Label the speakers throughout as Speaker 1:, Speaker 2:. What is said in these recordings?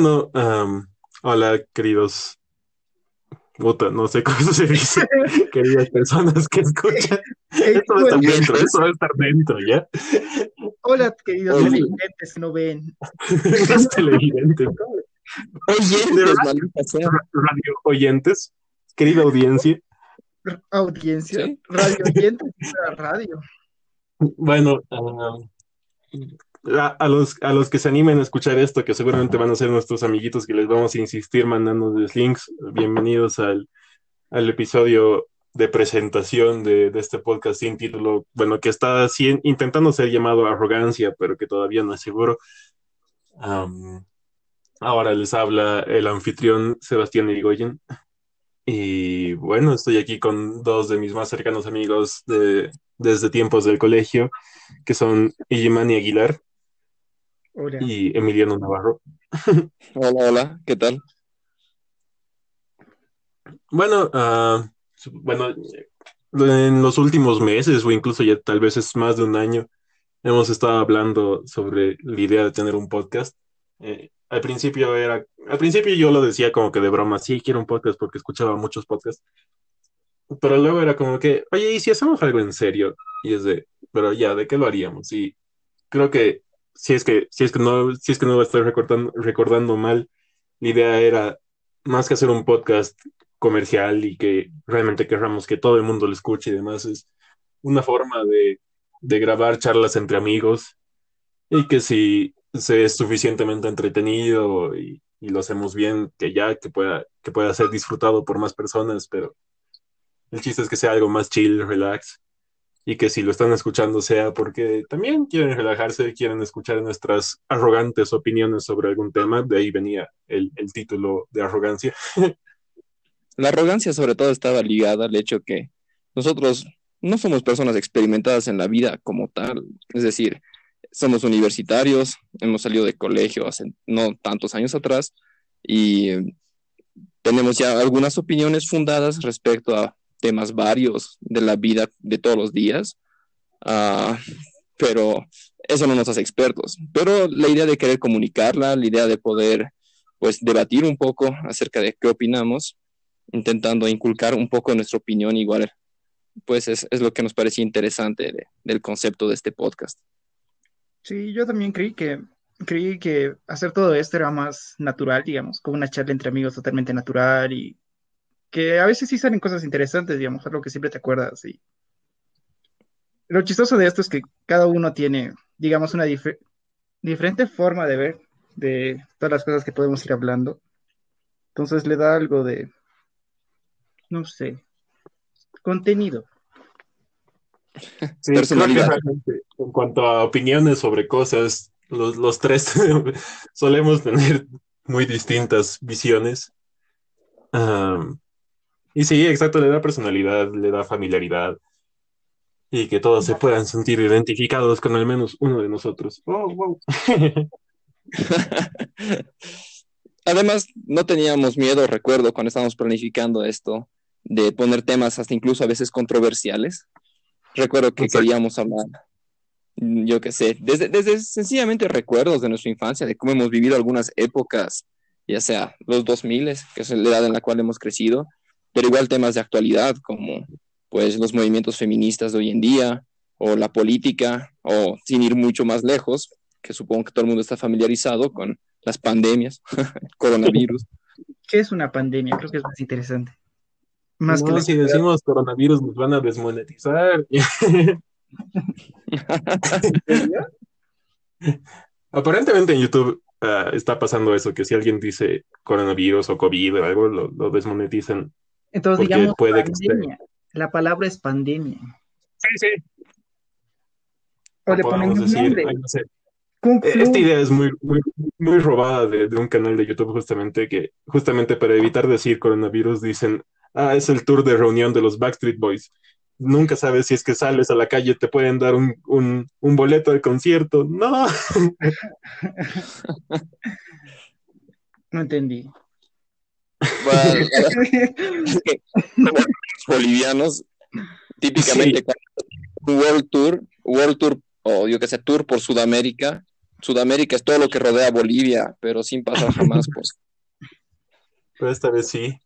Speaker 1: bueno, hola, queridos. Puta, no sé cómo se dice. Queridas personas que escuchan. Esto va a estar dentro, eso va a estar dentro, ¿ya?
Speaker 2: hola, queridos
Speaker 3: Oye.
Speaker 2: televidentes no ven.
Speaker 1: Los televidentes,
Speaker 3: Oye,
Speaker 1: De verdad.
Speaker 3: maldita sea.
Speaker 1: radio oyentes, querida audiencia.
Speaker 2: Audiencia,
Speaker 3: Sí.
Speaker 2: radio oyentes, radio.
Speaker 1: Bueno, am, a, a los, a los que se animen a escuchar esto, que seguramente van a ser nuestros amiguitos que les vamos a insistir mandándoles links, bienvenidos al, al episodio de presentación de, de este podcast sin título, bueno, que está intentando ser llamado Arrogancia, pero que todavía no es seguro. Ahora les habla el anfitrión Sebastián Irigoyen. Y bueno, estoy aquí con dos de mis más cercanos amigos de, desde tiempos del colegio, que son Illimani Aguilar
Speaker 2: Hola.
Speaker 1: y Emiliano Navarro.
Speaker 3: Hola, hola, ¿qué tal?
Speaker 1: Bueno, ah, bueno, en los últimos meses, o incluso ya tal vez es más de un año, hemos estado hablando sobre la idea de tener un podcast. Eh, al principio era, al principio yo lo decía como que de broma, sí, quiero un podcast porque escuchaba muchos podcasts. Pero luego era como que, oye, ¿y si hacemos algo en serio? Y es de, pero ya, ¿de qué lo haríamos? Y creo que si es que, si es que no, si es que no estoy recordando, recordando mal, la idea era más que hacer un podcast comercial y que realmente querramos que todo el mundo lo escuche y demás, es una forma de, de grabar charlas entre amigos y que si se es suficientemente entretenido y, y lo hacemos bien, que ya, que pueda, que pueda ser disfrutado por más personas, pero el chiste es que sea algo más chill, relax, y que si lo están escuchando sea porque también quieren relajarse, quieren escuchar nuestras arrogantes opiniones sobre algún tema, de ahí venía el, el título de arrogancia.
Speaker 3: La arrogancia sobre todo estaba ligada al hecho que nosotros no somos personas experimentadas en la vida como tal, es decir, somos universitarios, hemos salido de colegio hace no tantos años atrás y eh, tenemos ya algunas opiniones fundadas respecto a temas varios de la vida de todos los días, ah, pero eso no nos hace expertos. Pero la idea de querer comunicarla, la idea de poder pues debatir un poco acerca de qué opinamos, intentando inculcar un poco nuestra opinión igual, pues es, lo que nos parecía interesante de- del concepto de este podcast.
Speaker 2: Sí, yo también creí que creí que hacer todo esto era más natural, digamos, como una charla entre amigos totalmente natural y que a veces sí salen cosas interesantes, digamos, algo que siempre te acuerdas y lo chistoso de esto es que cada uno tiene, digamos, una dife- diferente forma de ver de todas las cosas que podemos ir hablando. Entonces le da algo de, no sé, contenido.
Speaker 1: Sí,
Speaker 3: Personalidad.
Speaker 1: en cuanto a opiniones sobre cosas, los, los tres solemos tener muy distintas visiones. Am, y sí, exacto, le da personalidad, le da familiaridad y que todos se puedan sentir identificados con al menos uno de nosotros. Oh, wow.
Speaker 3: Además, no teníamos miedo, recuerdo, cuando estábamos planificando esto, de poner temas hasta incluso a veces controversiales. Recuerdo que
Speaker 1: Exacto.
Speaker 3: queríamos hablar, mm, yo qué sé, desde, desde sencillamente recuerdos de nuestra infancia, de cómo hemos vivido algunas épocas, ya sea los 2000, que es la edad en la cual hemos crecido, pero igual temas de actualidad como pues los movimientos feministas de hoy en día, o la política, o sin ir mucho más lejos, que supongo que todo el mundo está familiarizado con las pandemias, el coronavirus.
Speaker 2: ¿Qué es una pandemia? Creo que es más interesante. Más que
Speaker 1: No, si decimos coronavirus nos van a desmonetizar. Aparentemente en YouTube ah, está pasando eso, que si alguien dice coronavirus o COVID o algo, lo, lo desmonetizan.
Speaker 2: Entonces,
Speaker 1: Porque
Speaker 2: digamos,
Speaker 1: puede que esté-
Speaker 2: pandemia. La palabra es pandemia.
Speaker 1: Sí, sí.
Speaker 2: O le un
Speaker 1: decir,
Speaker 2: nombre.
Speaker 1: ay, no sé.
Speaker 2: Kung Flu.
Speaker 1: Esta idea es muy, muy, muy robada de, de un canal de YouTube justamente que justamente para evitar decir coronavirus dicen, ah, es el tour de reunión de los Backstreet Boys. Nunca sabes si es que sales a la calle, te pueden dar un, un, un boleto al concierto. No.
Speaker 2: No entendí.
Speaker 3: Bueno, que como los bolivianos, típicamente World Tour, World Tour, o yo que sé, Tour por Sudamérica, Sudamérica es todo lo que rodea a Bolivia, pero sin pasar jamás, pues.
Speaker 1: Pero esta vez sí.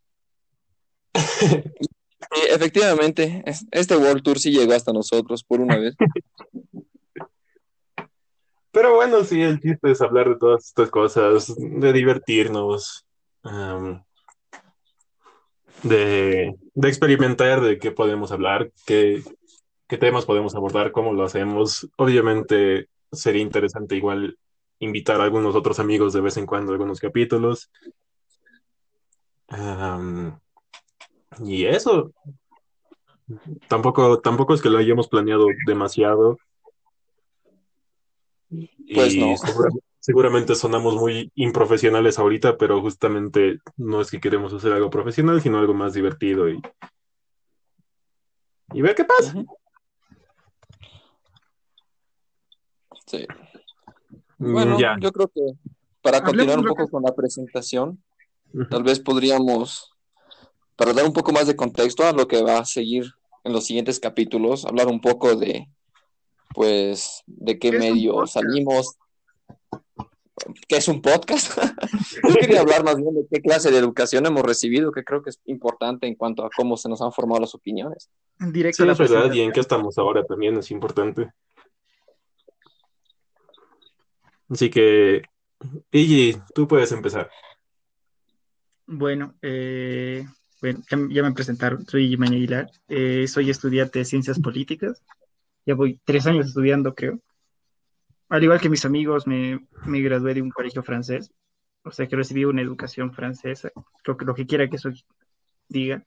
Speaker 3: Sí, efectivamente, es- este World Tour sí llegó hasta nosotros por una vez.
Speaker 1: Pero bueno, sí, el chiste es hablar de todas estas cosas, de divertirnos, de, de experimentar de qué podemos hablar, qué, qué temas podemos abordar, cómo lo hacemos. Obviamente sería interesante igual invitar a algunos otros amigos de vez en cuando a algunos capítulos. Y eso, tampoco, tampoco es que lo hayamos planeado demasiado.
Speaker 3: Pues
Speaker 1: Y
Speaker 3: no.
Speaker 1: Seguramente sonamos muy improfesionales ahorita, pero justamente no es que queremos hacer algo profesional, sino algo más divertido y, y ver qué pasa.
Speaker 3: Sí. Bueno,
Speaker 1: Mm, ya.
Speaker 3: yo creo que para continuar un poco con la presentación, tal vez podríamos, para dar un poco más de contexto a lo que va a seguir en los siguientes capítulos, hablar un poco de, pues, de qué
Speaker 2: ¿Qué es un
Speaker 3: medio
Speaker 2: podcast?
Speaker 3: salimos, qué es un podcast. Yo quería hablar más bien de qué clase de educación hemos recibido, que creo que es importante en cuanto a cómo se nos han formado las opiniones.
Speaker 2: Directo
Speaker 1: Sí,
Speaker 2: a la
Speaker 1: es verdad, y en qué estamos ahora también es importante. Así que, Iggy, tú puedes empezar.
Speaker 2: Bueno, eh, bueno, ya, ya me presentaron, soy Jiménez Aguilar, eh, soy estudiante de Ciencias Políticas, ya voy tres años estudiando, creo. Al igual que mis amigos, me, me gradué de un colegio francés, o sea que recibí una educación francesa, lo que quiera que eso diga.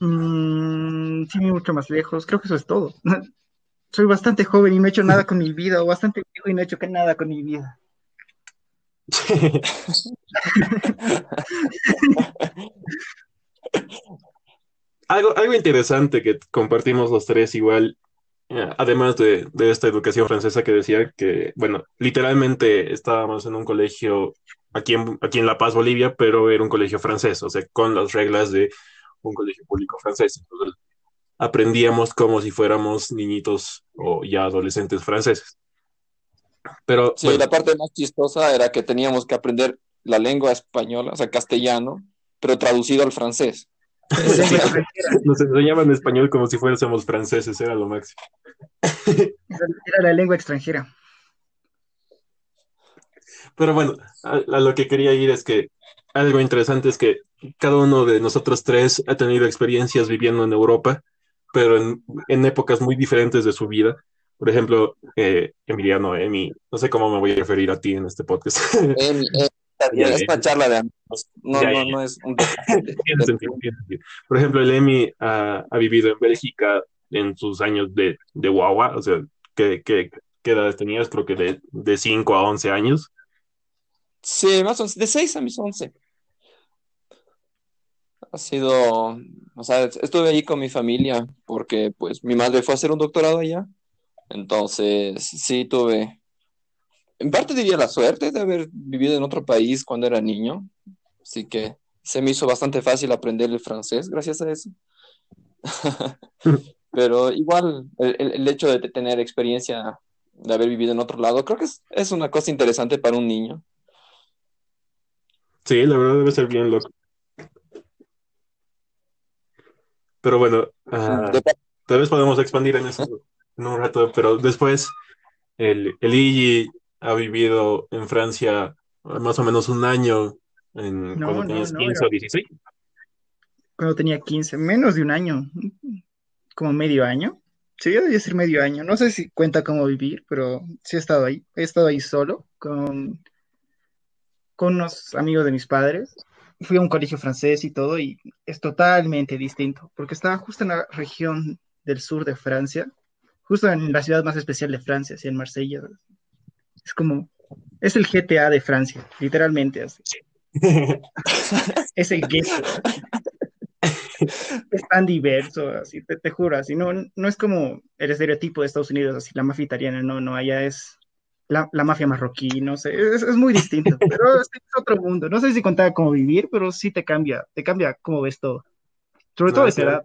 Speaker 2: Mm, ir mucho más lejos, creo que eso es todo. Soy bastante joven y no he hecho nada con mi vida, o bastante viejo y no he hecho nada con mi vida.
Speaker 1: Algo, algo interesante que compartimos los tres igual, además de, de esta educación francesa que decía que, bueno, literalmente estábamos en un colegio aquí en, aquí en La Paz, Bolivia, pero era un colegio francés, o sea, con las reglas de un colegio público francés. Entonces, aprendíamos como si fuéramos niñitos o ya adolescentes franceses. Pero
Speaker 3: Sí,
Speaker 1: bueno,
Speaker 3: la parte más chistosa era que teníamos que aprender la lengua española, o sea, castellano, pero traducido al francés.
Speaker 1: nos enseñaban español como si fuésemos franceses, era lo máximo.
Speaker 2: Era, la lengua extranjera.
Speaker 1: Pero bueno, a, a lo que quería ir es que algo interesante es que cada uno de nosotros tres ha tenido experiencias viviendo en Europa, pero en, en épocas muy diferentes de su vida. Por ejemplo, eh, Emiliano, Emi, no sé cómo me voy a referir a ti en este podcast.
Speaker 3: Emi, bien, es una charla de amigos, no,
Speaker 1: Ya,
Speaker 3: no, no es un...
Speaker 1: Por ejemplo, el Emi ha, ha vivido en Bélgica en sus años de, de guagua, o sea, ¿qué, qué, qué edades tenías? Creo que de, de 5 a 11 años.
Speaker 3: Sí, más o menos, de 6 a mis 11. Ha sido, o sea, estuve allí con mi familia porque pues mi madre fue a hacer un doctorado allá. Entonces, sí tuve, en parte diría la suerte de haber vivido en otro país cuando era niño. Así que se me hizo bastante fácil aprender el francés gracias a eso. Pero igual, el, el- hecho de tener experiencia de haber vivido en otro lado, creo que es, es una cosa interesante para un niño.
Speaker 1: Sí, la verdad debe ser bien loco. Pero bueno,
Speaker 3: De
Speaker 1: tal vez podemos expandir en eso en un rato, pero después el, el Iggy ha vivido en Francia más o menos un año en,
Speaker 2: No,
Speaker 1: cuando
Speaker 2: no,
Speaker 1: tenías
Speaker 2: no,
Speaker 1: 15
Speaker 2: era-
Speaker 1: o 16.
Speaker 2: Cuando tenía 15, menos de un año, como medio año. Sí, debe decir medio año. No sé si cuenta cómo vivir, pero sí he estado ahí. He estado ahí solo con, con unos amigos de mis padres. Fui a un colegio francés y todo, y es totalmente distinto, porque estaba justo en la región del sur de Francia, justo en la ciudad más especial de Francia, así en Marsella. Es como, es el GTA de Francia, literalmente así. Es el gueto. es tan diverso, así, te, te juro, así, no, no es como el estereotipo de Estados Unidos, así, la mafia italiana, no, no, allá es la, la mafia marroquí, no sé, es, es muy distinto, pero es, es otro mundo, no sé si contaba cómo vivir, pero sí te cambia, te cambia cómo ves todo, sobre
Speaker 1: No,
Speaker 2: todo
Speaker 1: sí.
Speaker 2: esa edad,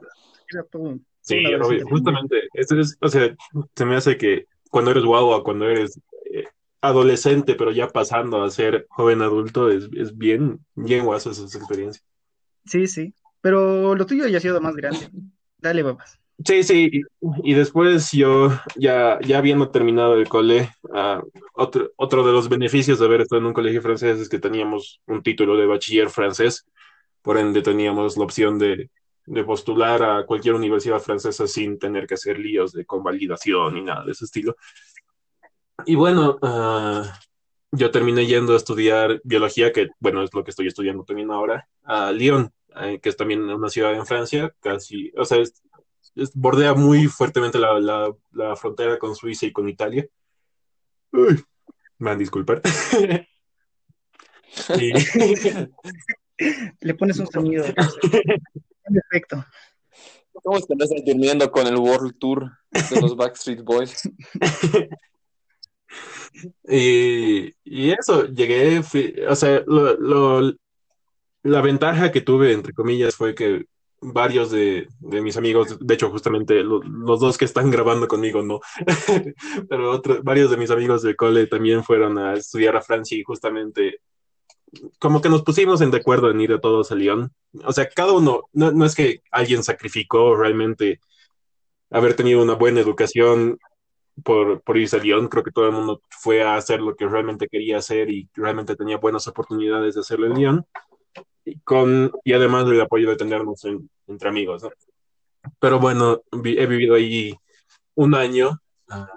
Speaker 2: era todo un-
Speaker 1: Sí, justamente. Es, o sea, se me hace que cuando eres guagua, cuando eres adolescente, pero ya pasando a ser joven adulto, es, es bien, bien guaso esa experiencia.
Speaker 2: Sí, sí, pero lo tuyo ya ha sido más grande. Dale, babas.
Speaker 1: Sí, sí, y, y después yo, ya, ya habiendo terminado el cole, ah, otro, otro de los beneficios de haber estado en un colegio francés es que teníamos un título de bachiller francés, por ende teníamos la opción de, de postular a cualquier universidad francesa sin tener que hacer líos de convalidación ni nada de ese estilo. Y bueno, ah, yo terminé yendo a estudiar biología, que bueno, es lo que estoy estudiando también ahora, a Lyon, eh, que es también una ciudad en Francia, casi, o sea, es, es- bordea muy fuertemente la, la, la frontera con Suiza y con Italia. Uy, me van a disculpar. Y-
Speaker 2: Le pones un sonido. Un efecto.
Speaker 3: ¿Cómo es que no estás durmiendo con el World Tour de los Backstreet Boys?
Speaker 1: Y, y eso, llegué, o sea, lo, la ventaja que tuve, entre comillas, fue que varios de, de mis amigos, de hecho, justamente lo- los dos que están grabando conmigo, no, pero otros, varios de mis amigos del cole también fueron a estudiar a Francia y justamente como que nos pusimos en de acuerdo en ir a todos a Lyon. O sea, cada uno, no, no es que alguien sacrificó realmente haber tenido una buena educación por, por irse a Lyon. Creo que todo el mundo fue a hacer lo que realmente quería hacer y realmente tenía buenas oportunidades de hacerlo en Lyon. Y, con, y además del apoyo de tenernos en- entre amigos, ¿no? Pero bueno, vi- he vivido ahí un año. ah,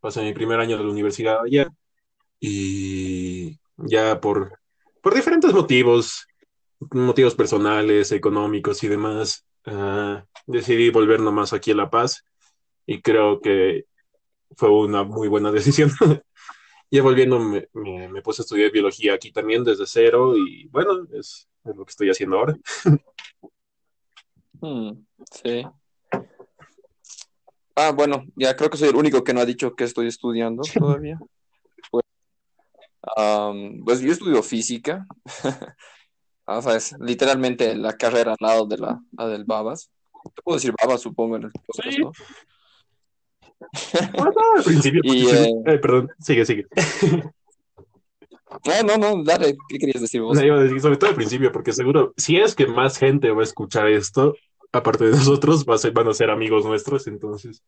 Speaker 1: pasé mi primer año de la universidad allá. Y ya por, por diferentes motivos, motivos personales, económicos y demás, ah, decidí volver nomás aquí a La Paz. Y creo que fue una muy buena decisión. Ya volviendo, me, me- me puse a estudiar biología aquí también desde cero y bueno, es, es lo que estoy haciendo ahora.
Speaker 3: Hmm, sí. Ah, bueno, ya creo que soy el único que no ha dicho que estoy estudiando todavía. Pues, am, pues yo estudio física. Ah, o sea, es literalmente la carrera al lado de la, la del Babas. Te puedo decir Babas, supongo, en el podcast, ¿no?
Speaker 1: Ah, no, al principio,
Speaker 3: Y, eh,
Speaker 1: eh, perdón, sigue, sigue.
Speaker 3: No, no, no, dale, ¿qué querías decir vos?
Speaker 1: No, iba a decir, sobre todo al principio, porque seguro, si es que más gente va a escuchar esto, aparte de nosotros, va a ser- van a ser amigos nuestros, entonces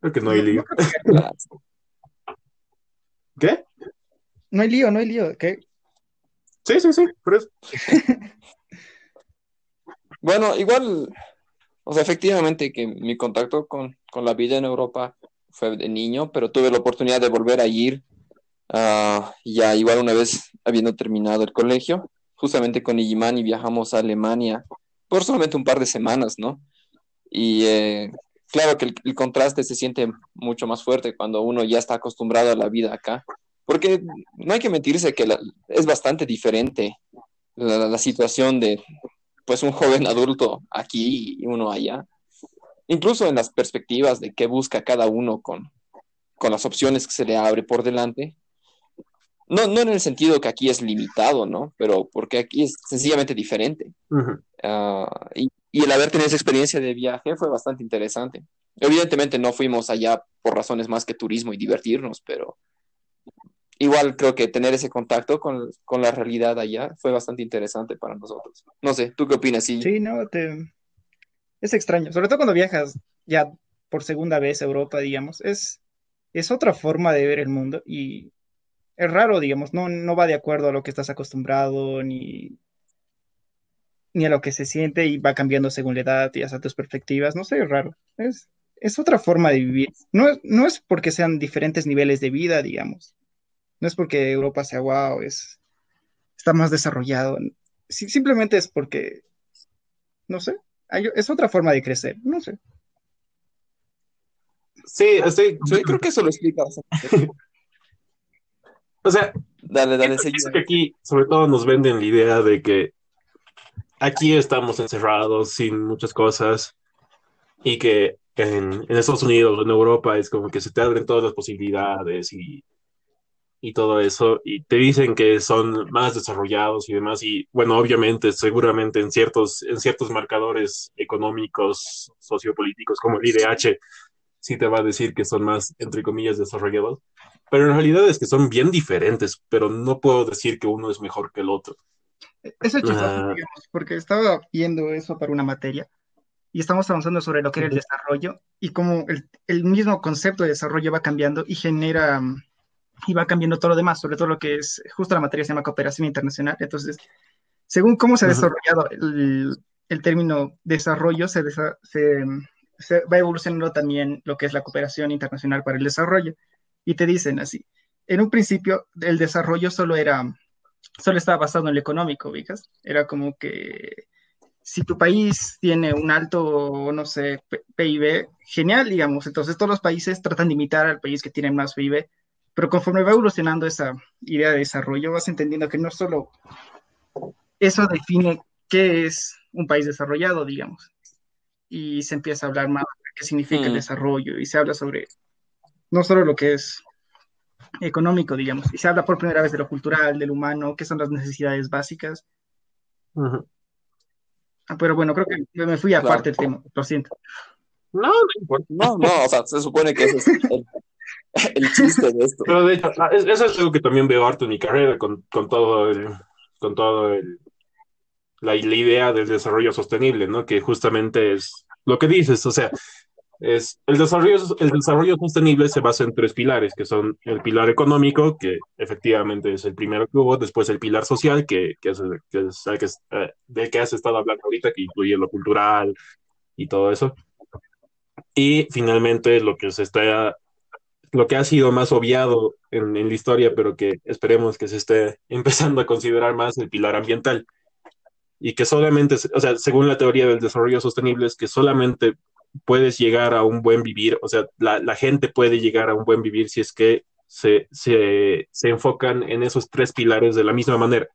Speaker 1: creo que no hay lío. ¿Qué?
Speaker 2: No hay lío, no hay lío. ¿Qué?
Speaker 1: Sí, sí, sí, por eso.
Speaker 3: Bueno, igual, o sea, efectivamente que mi contacto con, con la vida en Europa fue de niño, pero tuve la oportunidad de volver a ir ah, ya igual una vez habiendo terminado el colegio, justamente con Igimani viajamos a Alemania por solamente un par de semanas, ¿no? Y eh, claro que el, contraste se siente mucho más fuerte cuando uno ya está acostumbrado a la vida acá, porque no hay que mentirse que es bastante diferente la, la situación de pues un joven adulto aquí y uno allá. Incluso en las perspectivas de qué busca cada uno con, con las opciones que se le abre por delante. No, no en el sentido que aquí es limitado, ¿no? Pero porque aquí es sencillamente diferente. Ah, y, y el haber tenido esa experiencia de viaje fue bastante interesante. Evidentemente no fuimos allá por razones más que turismo y divertirnos, pero igual creo que tener ese contacto con, con la realidad allá fue bastante interesante para nosotros. No sé, ¿tú qué opinas? Sí,
Speaker 2: Sí, no, te... es extraño. Sobre todo cuando viajas ya por segunda vez a Europa, digamos. Es, es otra forma de ver el mundo y es raro, digamos. No, no va de acuerdo a lo que estás acostumbrado ni, ni a lo que se siente y va cambiando según la edad y hasta tus perspectivas. No sé, es raro. Es, es otra forma de vivir. No, no es porque sean diferentes niveles de vida, digamos. No es porque Europa sea wow, es, está más desarrollado. Simplemente es porque, no sé, hay- es otra forma de crecer, no sé.
Speaker 1: Sí, estoy,
Speaker 3: Sí, creo que eso lo explica bastante.
Speaker 1: o sea,
Speaker 3: Dale, dale,
Speaker 1: pienso que aquí, sobre todo, nos venden la idea de que aquí estamos encerrados sin muchas cosas y que en, en Estados Unidos o en Europa es como que se te abren todas las posibilidades y, y todo eso, y te dicen que son más desarrollados y demás, y bueno, obviamente, seguramente en ciertos, en ciertos marcadores económicos, sociopolíticos, como el IDH, sí te va a decir que son más, entre comillas, desarrollados, pero en realidad es que son bien diferentes, pero no puedo decir que uno es mejor que el otro.
Speaker 2: Eso es chistoso, digamos, porque estaba viendo eso para una materia y estamos avanzando sobre lo que era el desarrollo y cómo el, el, mismo concepto de desarrollo va cambiando y genera y va cambiando todo lo demás, sobre todo lo que es, justo la materia se llama cooperación internacional, entonces, según cómo se ha desarrollado el, el, término desarrollo, se, se, se, va evolucionando también lo que es la cooperación internacional para el desarrollo. Y te dicen así, en un principio el desarrollo solo era, solo estaba basado en lo económico, ¿vicas? Era como que si tu país tiene un alto, no sé, PIB, genial, digamos. Entonces todos los países tratan de imitar al país que tiene más PIB, pero conforme va evolucionando esa idea de desarrollo, vas entendiendo que no solo eso define qué es un país desarrollado, digamos. Y se empieza a hablar más de qué significa el mm. desarrollo y se habla sobre no solo lo que es económico, digamos, y se habla por primera vez de lo cultural, del humano, qué son las necesidades básicas. Ah, pero bueno, creo que me fui aparte del tema, lo siento.
Speaker 3: No, no importa. No, no, o sea, se supone que ese es el, chiste de esto.
Speaker 1: Pero de hecho, ah, eso es algo que también veo harto en mi carrera con, con todo el, con todo el, la, la idea del desarrollo sostenible, ¿no? Que justamente es lo que dices, o sea, es el desarrollo, el desarrollo sostenible se basa en tres pilares, que son el pilar económico, que efectivamente es el primero que hubo, después el pilar social, que, que es, el que, es el eh, del que has estado hablando ahorita, que incluye lo cultural y todo eso. Y finalmente lo que se está, lo que ha sido más obviado en, en la historia, pero que esperemos que se esté empezando a considerar más el pilar ambiental. Y que solamente, o sea, según la teoría del desarrollo sostenible, es que solamente puedes llegar a un buen vivir, o sea, la, la gente puede llegar a un buen vivir si es que se, se, se, enfocan en esos tres pilares de la misma manera.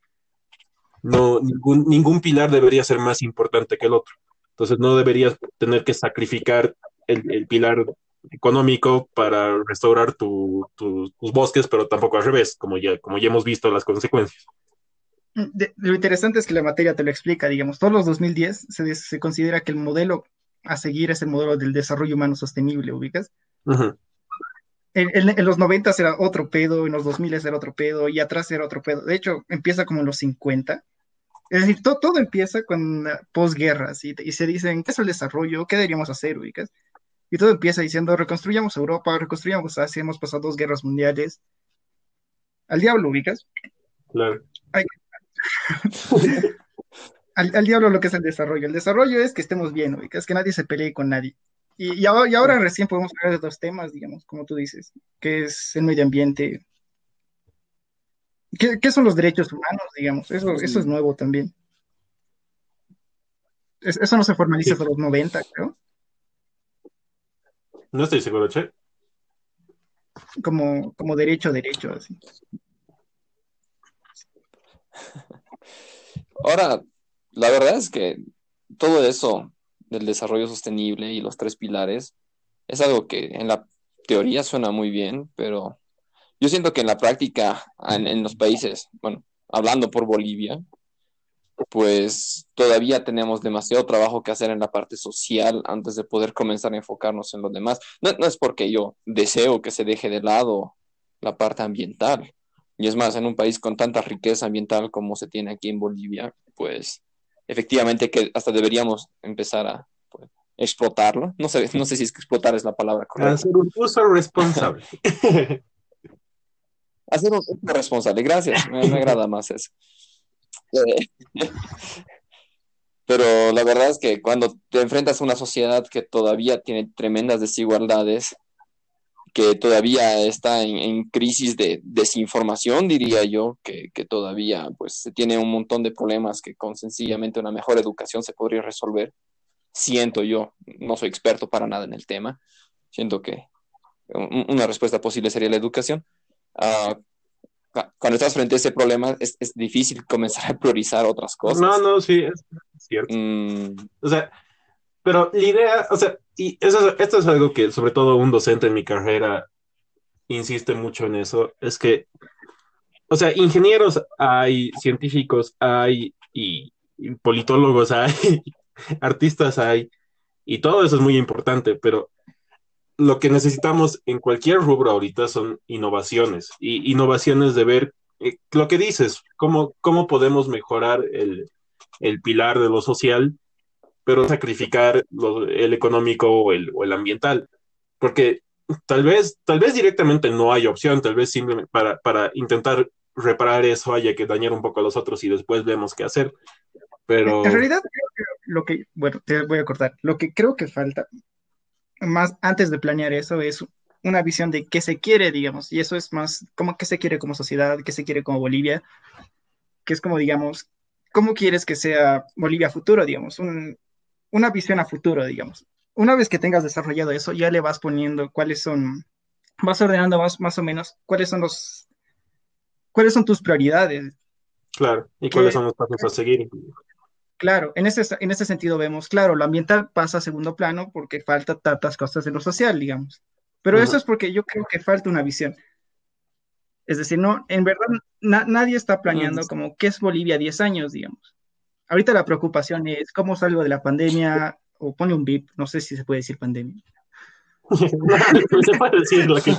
Speaker 1: No, ningún, ningún pilar debería ser más importante que el otro. Entonces no deberías tener que sacrificar el, el pilar económico para restaurar tu, tu, tus bosques, pero tampoco al revés, como ya, como ya hemos visto las consecuencias.
Speaker 2: De, lo interesante es que la materia te lo explica, digamos, todos los 2010 se, se considera que el modelo a seguir ese modelo del desarrollo humano sostenible, ¿ubicas? en, los 90 era otro pedo, en los 2000 era otro pedo, y atrás era otro pedo. De hecho, empieza como en los 50. Es decir, todo, todo empieza con posguerras y, y se dicen, ¿qué es el desarrollo? ¿Qué deberíamos hacer, ubicas? Y todo empieza diciendo, reconstruyamos Europa, reconstruyamos Asia, hemos pasado dos guerras mundiales. Al diablo, ubicas.
Speaker 1: Claro.
Speaker 2: al, diablo lo que es el desarrollo. El desarrollo es que estemos bien, es que nadie se pelee con nadie. Y, y, ahora, y, ahora, recién podemos hablar de dos temas, digamos, como tú dices, que es el medio ambiente. ¿Qué, qué son los derechos humanos, digamos? Eso, eso es nuevo también. Es, eso no se formaliza hasta los 90, creo.
Speaker 1: No estoy seguro, Che.
Speaker 2: Como, como derecho, derecho, así.
Speaker 3: Ahora, la verdad es que todo eso del desarrollo sostenible y los tres pilares es algo que en la teoría suena muy bien, pero yo siento que en la práctica, en, los países, bueno, hablando por Bolivia, pues todavía tenemos demasiado trabajo que hacer en la parte social antes de poder comenzar a enfocarnos en lo demás. No, no es porque yo deseo que se deje de lado la parte ambiental. Y es más, en un país con tanta riqueza ambiental como se tiene aquí en Bolivia, pues efectivamente que hasta deberíamos empezar a pues, explotarlo. No sé, no sé si es que explotar es la palabra correcta.
Speaker 1: Hacer un uso responsable.
Speaker 3: Hacer un uso responsable, gracias, me, agrada más eso. Pero la verdad es que cuando te enfrentas a una sociedad que todavía tiene tremendas desigualdades, que todavía está en, crisis de desinformación, diría yo, que, todavía pues se tiene un montón de problemas que con sencillamente una mejor educación se podría resolver. Siento yo, no soy experto para nada en el tema, siento que una respuesta posible sería la educación. Uh, cuando estás frente a ese problema es, es, difícil comenzar a priorizar otras cosas.
Speaker 1: No, no, sí, es cierto. Mm. O sea, pero la idea, o sea, y eso, esto es algo que sobre todo un docente en mi carrera insiste mucho en eso, es que, o sea, ingenieros hay, científicos hay, y, politólogos hay, artistas hay, y todo eso es muy importante, pero lo que necesitamos en cualquier rubro ahorita son innovaciones y innovaciones de ver eh, lo que dices, cómo, cómo podemos mejorar el, el pilar de lo social, pero sacrificar el económico o el, o el ambiental. Porque tal vez, tal vez directamente no hay opción, tal vez simplemente para, para intentar reparar eso haya que dañar un poco a los otros y después vemos qué hacer. Pero...
Speaker 2: En realidad, lo que, bueno, te voy a cortar, lo que creo que falta, más antes de planear eso, es una visión de qué se quiere, digamos, y eso es más como qué se quiere como sociedad, qué se quiere como Bolivia, que es como, digamos, cómo quieres que sea Bolivia futuro, digamos, un, una visión a futuro, digamos. Una vez que tengas desarrollado eso, ya le vas poniendo cuáles son, vas ordenando más, más o menos cuáles son los, cuáles son tus prioridades.
Speaker 1: Claro, y cuáles son los pasos a seguir.
Speaker 2: Claro, en ese, en ese sentido vemos, claro, lo ambiental pasa a segundo plano porque falta tantas cosas de lo social, digamos. Pero eso es porque yo creo que falta una visión. Es decir, no, en verdad nadie está planeando como qué es Bolivia 10 años, digamos. Ahorita la preocupación es cómo salgo de la pandemia, o pone un VIP, no sé si se puede decir pandemia. se puede decir lo que...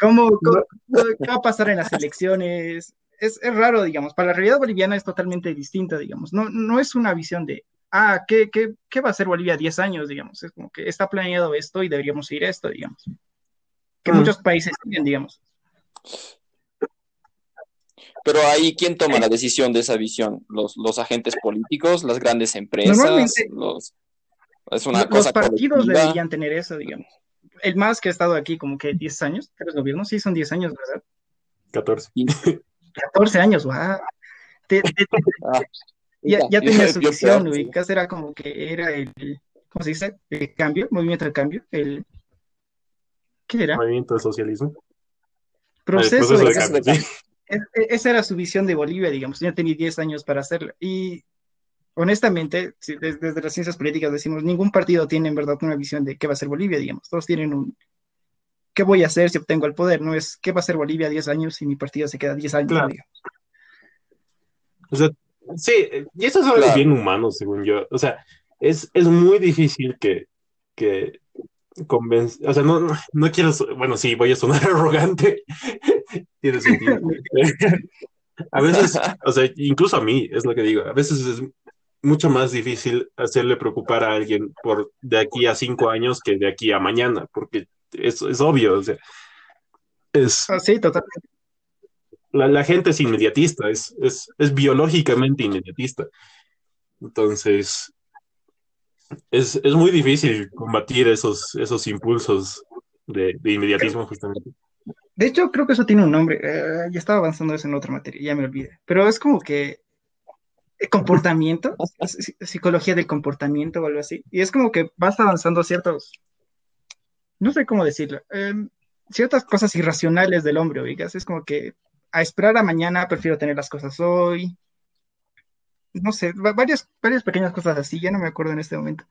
Speaker 2: ¿Cómo, qué va a pasar en las elecciones? Es, es, raro, digamos. Para la realidad boliviana es totalmente distinta, digamos. No, no es una visión de, ah, ¿qué, qué, qué va a ser Bolivia 10 años, digamos? Es como que está planeado esto y deberíamos ir esto, digamos. Que mm. muchos países tienen, digamos.
Speaker 3: Pero ahí, ¿quién toma la decisión de esa visión? ¿Los, los agentes políticos, las grandes empresas? Los,
Speaker 2: es una los partidos deberían tener eso, digamos. El más que ha estado aquí como que 10 años, tres gobiernos, sí son 10 años, ¿verdad?
Speaker 1: 14.
Speaker 2: 14 años, wow. Te, te, ah, ya, ya, tenía su visión, ubicas, era como que era el, ¿cómo se dice? El cambio, movimiento del cambio, el, ¿qué era?
Speaker 1: Movimiento del socialismo.
Speaker 2: Proceso, de, cambio, esa era su visión de Bolivia, digamos, ya tenía 10 años para hacerlo. Y honestamente, desde, desde, las ciencias políticas decimos, ningún partido tiene en verdad una visión de qué va a ser Bolivia, digamos. Todos tienen un, ¿qué voy a hacer si obtengo el poder? No es, ¿qué va a ser Bolivia 10 años si mi partido se queda 10 años.
Speaker 1: O sea, sí, y eso es algo bien humano, según yo. O sea, es, es muy difícil que, que convencer, o sea, no, no, quiero, bueno, sí, voy a sonar arrogante, tiene sentido. a veces, o sea, incluso a mí, es lo que digo, a veces es mucho más difícil hacerle preocupar a alguien por de aquí a cinco años que de aquí a mañana, porque es, es obvio, o sea, es...
Speaker 2: Ah, sí, totalmente.
Speaker 1: La, la, gente es inmediatista, es, es, es biológicamente inmediatista. Entonces, es, es, muy difícil combatir esos, esos impulsos de, de, inmediatismo, justamente.
Speaker 2: De hecho, creo que eso tiene un nombre. Uh, ya estaba avanzando eso en otra materia, ya me olvidé. Pero es como que comportamiento, psicología del comportamiento o algo así. Y es como que vas avanzando ciertos, no sé cómo decirlo, eh, ciertas cosas irracionales del hombre, oigas. Es como que a esperar a mañana prefiero tener las cosas hoy. No sé, varias, varias pequeñas cosas así, ya no me acuerdo en este momento.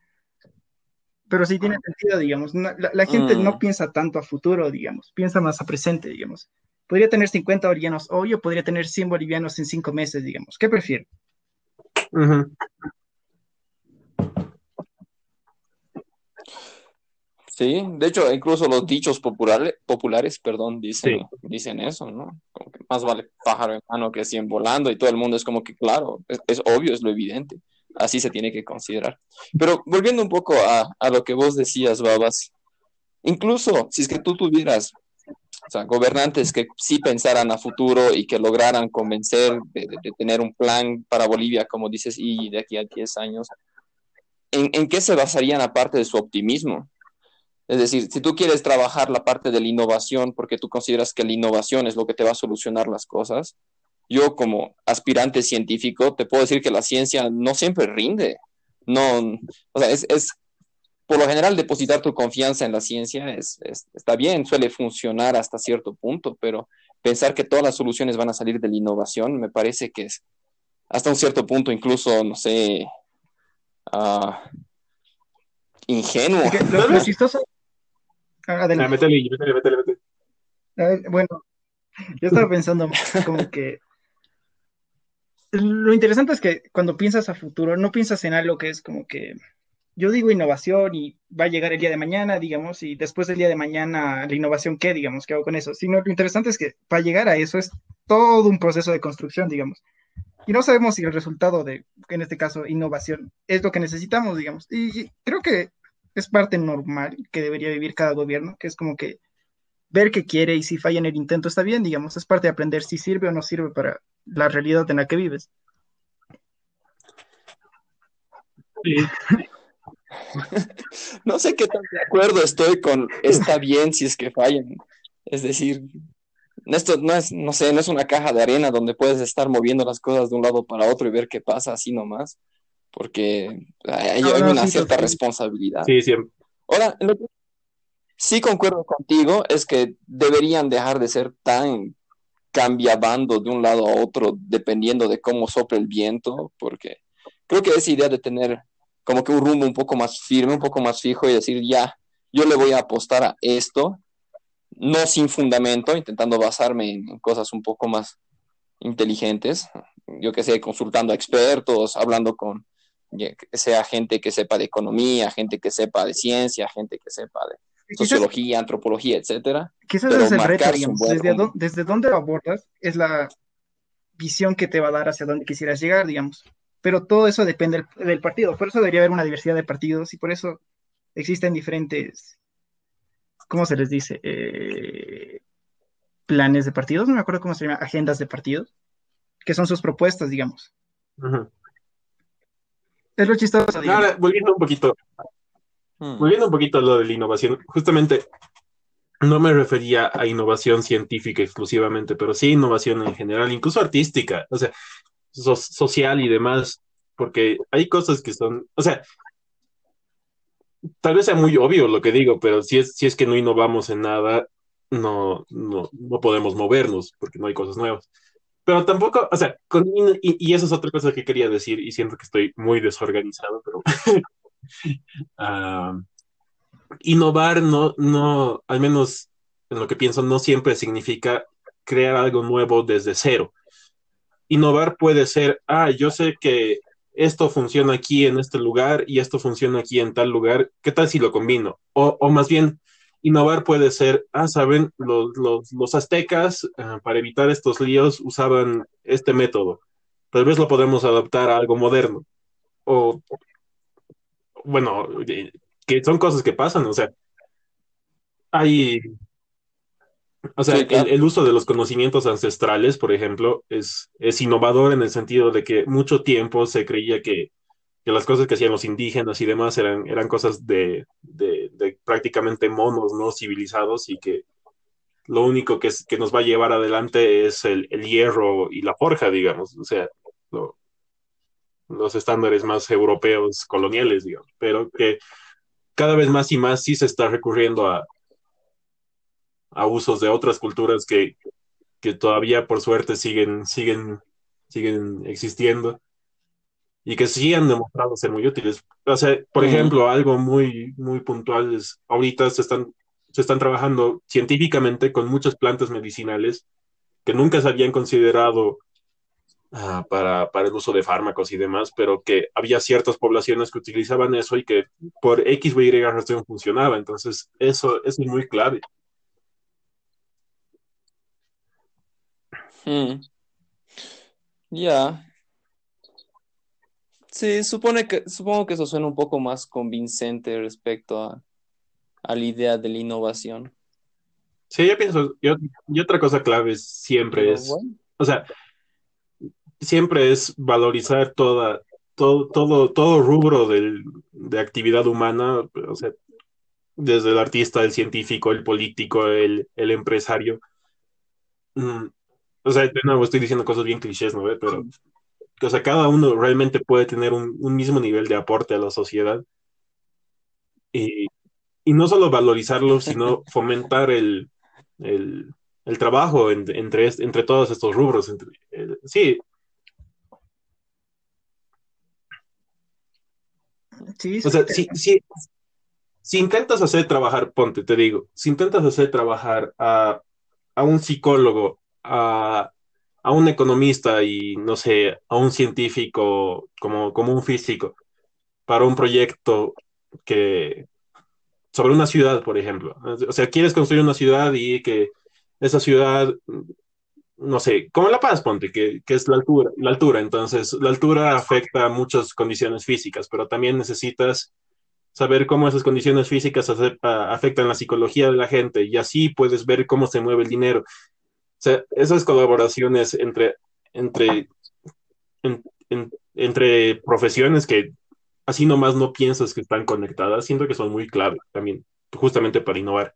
Speaker 2: Pero sí tiene sentido, digamos. La, la gente no mm. piensa tanto a futuro, digamos, piensa más a presente, digamos. Podría tener 50 bolivianos hoy o podría tener 100 bolivianos en 5 meses, digamos. ¿Qué prefiero?
Speaker 3: Sí, de hecho, incluso los dichos populares, populares perdón, dicen, dicen eso, ¿no? Como que más vale pájaro en mano que 100 volando y todo el mundo es como que, claro, es, obvio, es lo evidente, así se tiene que considerar. Pero volviendo un poco a, a, lo que vos decías, Babas, incluso si es que tú tuvieras o sea, gobernantes que sí pensaran a futuro y que lograran convencer de, de, tener un plan para Bolivia, como dices, y de aquí a 10 años, ¿en, ¿en, qué se basarían aparte de su optimismo? Es decir, si tú quieres trabajar la parte de la innovación porque tú consideras que la innovación es lo que te va a solucionar las cosas, yo como aspirante científico te puedo decir que la ciencia no siempre rinde. No, o sea, es, es por lo general depositar tu confianza en la ciencia es, es, está bien, suele funcionar hasta cierto punto, pero pensar que todas las soluciones van a salir de la innovación me parece que es hasta un cierto punto incluso, no sé, uh, ingenuo.
Speaker 2: Adelante. Ah, métele, métele, métele, métele. Bueno, yo estaba pensando como que lo interesante es que cuando piensas a futuro, no piensas en algo que es como que yo digo innovación y va a llegar el día de mañana, digamos, y después del día de mañana, la innovación, ¿qué, digamos, qué hago con eso? Sino lo interesante es que para llegar a eso es todo un proceso de construcción, digamos. Y no sabemos si el resultado de, en este caso, innovación, es lo que necesitamos, digamos. Y creo que es parte normal que debería vivir cada gobierno, que es como que ver qué quiere y si falla en el intento está bien, digamos, es parte de aprender si sirve o no sirve para la realidad en la que vives.
Speaker 3: no sé qué tan de acuerdo estoy con está bien si es que fallan. Es decir, esto no es, no sé, no es una caja de arena donde puedes estar moviendo las cosas de un lado para otro y ver qué pasa así nomás, porque hay, una cierta responsabilidad.
Speaker 1: Sí, sí.
Speaker 3: Ahora, lo que sí concuerdo contigo es que deberían dejar de ser tan cambiabando de un lado a otro dependiendo de cómo sopla el viento, porque creo que esa idea de tener como que un rumbo un poco más firme, un poco más fijo y decir, ya, yo le voy a apostar a esto, no sin fundamento, intentando basarme en cosas un poco más inteligentes, yo que sé, consultando a expertos, hablando con sea gente que sepa de economía, gente que sepa de ciencia, gente que sepa de sociología, antropología, etcétera.
Speaker 2: Quizás es el reto, digamos, desde, desde dónde lo abordas es la visión que te va a dar hacia dónde quisieras llegar, digamos pero todo eso depende del, partido. Por eso debería haber una diversidad de partidos y por eso existen diferentes, ¿cómo se les dice? Eh, planes de partidos, no me acuerdo cómo se llama, agendas de partidos, que son sus propuestas, digamos. Es lo chistoso.
Speaker 1: Ahora, volviendo un poquito, hmm. volviendo un poquito a lo de la innovación, justamente no me refería a innovación científica exclusivamente, pero sí innovación en general, incluso artística. O sea, social y demás, porque hay cosas que son, o sea, tal vez sea muy obvio lo que digo, pero si es, si es que no innovamos en nada, no, no, no podemos movernos porque no hay cosas nuevas. Pero tampoco, o sea, con, y, eso es otra cosa que quería decir y siento que estoy muy desorganizado, pero ah, innovar no, no, al menos en lo que pienso, no siempre significa crear algo nuevo desde cero innovar puede ser, ah, yo sé que esto funciona aquí en este lugar y esto funciona aquí en tal lugar, ¿qué tal si lo combino? O, más bien, innovar puede ser, ah, saben, los, los, aztecas ah, para evitar estos líos usaban este método, tal vez lo podemos adaptar a algo moderno. O, bueno, eh, que son cosas que pasan, o sea, hay o sea, el, uso de los conocimientos ancestrales, por ejemplo, es, es innovador en el sentido de que mucho tiempo se creía que, las cosas que hacían los indígenas y demás eran, eran cosas de, prácticamente monos, ¿no? Civilizados y que lo único que, que nos va a llevar adelante es el, hierro y la forja, digamos. O sea, los estándares más europeos coloniales, digamos. Pero que cada vez más y más sí se está recurriendo a, a usos de otras culturas que, todavía por suerte siguen, siguen, siguen existiendo y que sí han demostrado ser muy útiles. O sea, por ejemplo, algo muy, muy puntual es, ahorita se están, se están trabajando científicamente con muchas plantas medicinales que nunca se habían considerado ah, para, para, el uso de fármacos y demás, pero que había ciertas poblaciones que utilizaban eso y que por X o Y razón funcionaba. Entonces, eso, eso es muy clave.
Speaker 3: Hmm. Ya. Sí, supone que, supongo que eso suena un poco más convincente respecto a, la idea de la innovación.
Speaker 1: Sí, yo pienso, y otra cosa clave siempre es, o sea, siempre es valorizar toda, todo, todo, todo rubro de actividad humana, o sea, desde el artista, el científico, el político, el, el empresario. Mm, o sea, de nuevo estoy diciendo cosas bien clichés, ¿no? Pero, o sea, cada uno realmente puede tener un, mismo nivel de aporte a la sociedad. Y, no solo valorizarlo, sino fomentar el, trabajo entre, entre todos estos rubros. sí. Sí, o sea, si, si, intentas hacer trabajar, ponte, te digo, si intentas hacer trabajar a, a un psicólogo a, un economista y, no sé, a un científico como, como un físico para un proyecto que sobre una ciudad, por ejemplo. O sea, quieres construir una ciudad y que esa ciudad, no sé, como La Paz, ponte, que, que es la altura, la altura. Entonces, la altura afecta a muchas condiciones físicas, pero también necesitas saber cómo esas condiciones físicas afectan la psicología de la gente y así puedes ver cómo se mueve el dinero. Sea, esas colaboraciones entre, entre, entre profesiones que así nomás no piensas que están conectadas, siento que son muy clave también, justamente para innovar.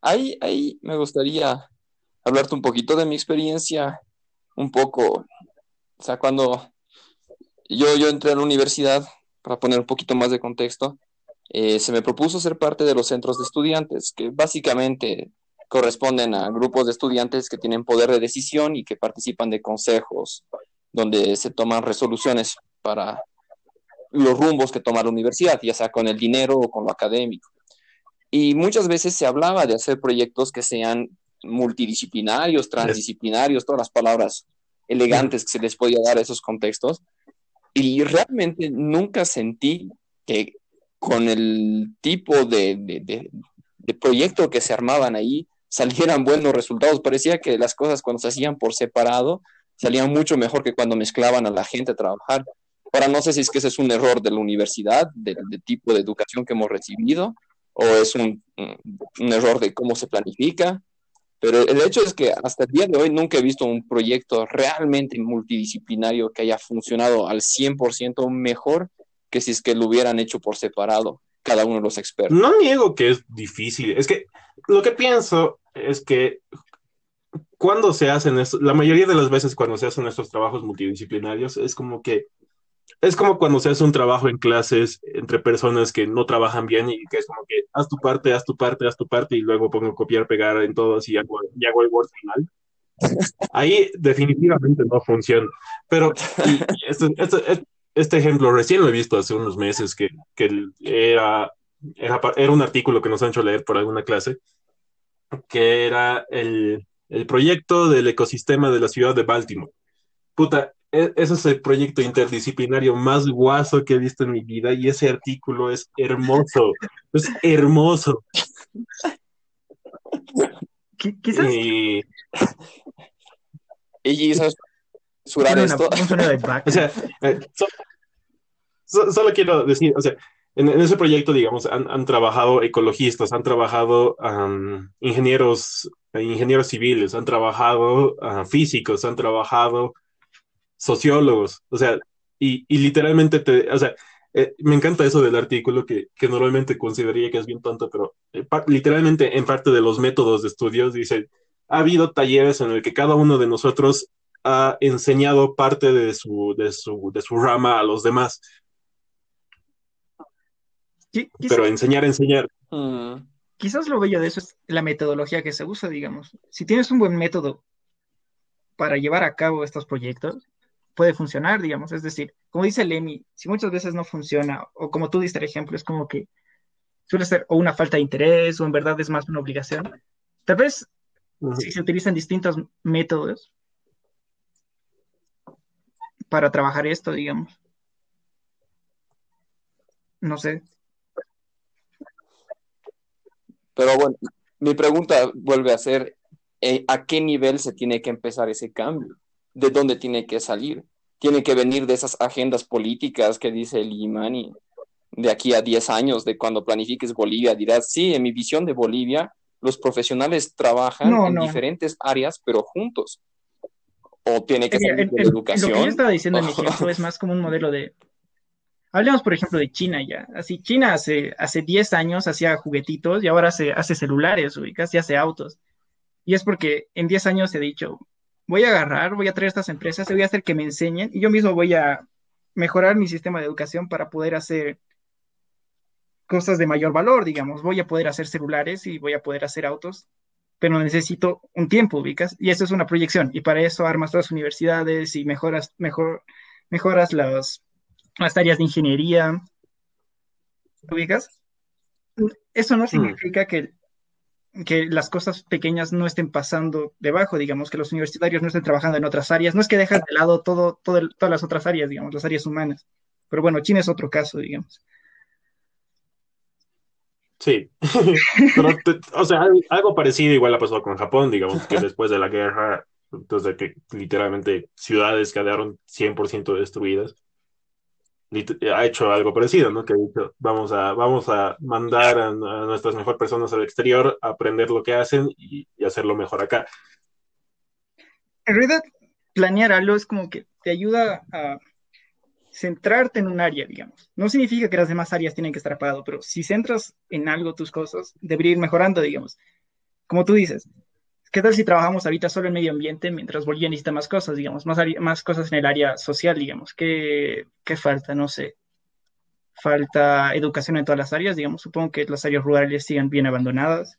Speaker 3: ahí, ahí me gustaría hablarte un poquito de mi experiencia, un poco, o sea, cuando yo, yo entré a la universidad, para poner un poquito más de contexto, eh, se me propuso ser parte de los centros de estudiantes, que básicamente corresponden a grupos de estudiantes que tienen poder de decisión y que participan de consejos donde se toman resoluciones para los rumbos que toma la universidad, ya sea con el dinero o con lo académico. Y muchas veces se hablaba de hacer proyectos que sean multidisciplinarios, transdisciplinarios, todas las palabras elegantes que se les podía dar a esos contextos. Y realmente nunca sentí que con el tipo de, de, proyecto que se armaban ahí, salieran buenos resultados. Parecía que las cosas cuando se hacían por separado salían mucho mejor que cuando mezclaban a la gente a trabajar. Ahora no sé si es que ese es un error de la universidad, del tipo de educación que hemos recibido, o es un, error de cómo se planifica, pero el hecho es que hasta el día de hoy nunca he visto un proyecto realmente multidisciplinario que haya funcionado al 100% mejor que si es que lo hubieran hecho por separado cada uno de los expertos.
Speaker 1: No niego que es difícil, es que lo que pienso es que cuando se hacen esto, la mayoría de las veces cuando se hacen estos trabajos multidisciplinarios es como que es como cuando se hace un trabajo en clases entre personas que no trabajan bien y que es como que haz tu parte, haz tu parte, haz tu parte y luego pongo copiar, pegar en todos y hago, y hago el Word final. Ahí definitivamente no funciona. Pero este, este, este, ejemplo recién lo he visto hace unos meses que, que era, era, era, un artículo que nos han hecho leer por alguna clase, que era el, el proyecto del ecosistema de la ciudad de Baltimore. Puta, e, ese es el proyecto interdisciplinario más guaso que he visto en mi vida y ese artículo es hermoso, es hermoso.
Speaker 2: Quizás.
Speaker 3: Y, y esto. o
Speaker 1: sea, eh, solo quiero decir, o sea, en, ese proyecto, digamos, han, trabajado ecologistas, han trabajado ingenieros, ingenieros civiles, han trabajado ah, físicos, han trabajado sociólogos, o sea, y, literalmente te, o sea, eh, me encanta eso del artículo que, normalmente consideraría que es bien tonto, pero eh, literalmente en parte de los métodos de estudios dice, ha habido talleres en el que cada uno de nosotros ha enseñado parte de su, de su, de su rama a los demás. Pero enseñar, enseñar.
Speaker 2: Mm. Quizás lo bello de eso es la metodología que se usa, digamos. Si tienes un buen método para llevar a cabo estos proyectos, puede funcionar, digamos. Es decir, como dice Lemmy, si muchas veces no funciona, o como tú diste el ejemplo, es como que suele ser o una falta de interés, o en verdad es más una obligación. Tal vez si se utilizan distintos métodos para trabajar esto, digamos. No sé.
Speaker 3: Pero bueno, mi pregunta vuelve a ser, eh, ¿a qué nivel se tiene que empezar ese cambio? de dónde tiene que salir. Tiene que venir de esas agendas políticas que dice el Imani de aquí a 10 años, de cuando planifiques Bolivia, dirás, sí, en mi visión de Bolivia, los profesionales trabajan en diferentes áreas, pero juntos. O tiene que ser educación.
Speaker 2: Lo que yo estaba diciendo en mi ejemplo es más como un modelo de... Hablemos, por ejemplo, de China ya. Así, China hace, hace 10 años hacía juguetitos y ahora hace, hace celulares, ubicas, y hace autos. Y es porque en 10 años ha dicho, voy a agarrar, voy a traer estas empresas, voy a hacer que me enseñen y yo mismo voy a mejorar mi sistema de educación para poder hacer cosas de mayor valor, digamos. Voy a poder hacer celulares y voy a poder hacer autos, pero necesito un tiempo, ubicas, y eso es una proyección. Y para eso armas todas las universidades y mejoras, mejor, mejoras las, las áreas de ingeniería, ubicas. Eso no mm. significa que que las cosas pequeñas no estén pasando debajo, digamos, que los universitarios no estén trabajando en otras áreas. No es que dejas de lado todo, todo todas las otras áreas, digamos, las áreas humanas. Pero bueno, China es otro caso, digamos.
Speaker 1: Sí, o sea, algo parecido igual ha pasado con Japón, digamos, que después de la guerra, entonces que literalmente ciudades quedaron 100% destruidas, ha hecho algo parecido, ¿no? Que ha dicho, vamos a, vamos a mandar a, nuestras mejores personas al exterior a aprender lo que hacen y, hacerlo mejor acá.
Speaker 2: En realidad, planear algo es como que te ayuda a centrarte en un área, digamos. No significa que las demás áreas tienen que estar apagadas, pero si centras en algo tus cosas, debería ir mejorando, digamos. Como tú dices, ¿Qué tal si trabajamos ahorita solo en medio ambiente mientras Bolivia necesita más cosas, digamos, más, más cosas en el área social, digamos? ¿Qué, ¿Qué, falta? No sé. Falta educación en todas las áreas, digamos. Supongo que las áreas rurales sigan bien abandonadas.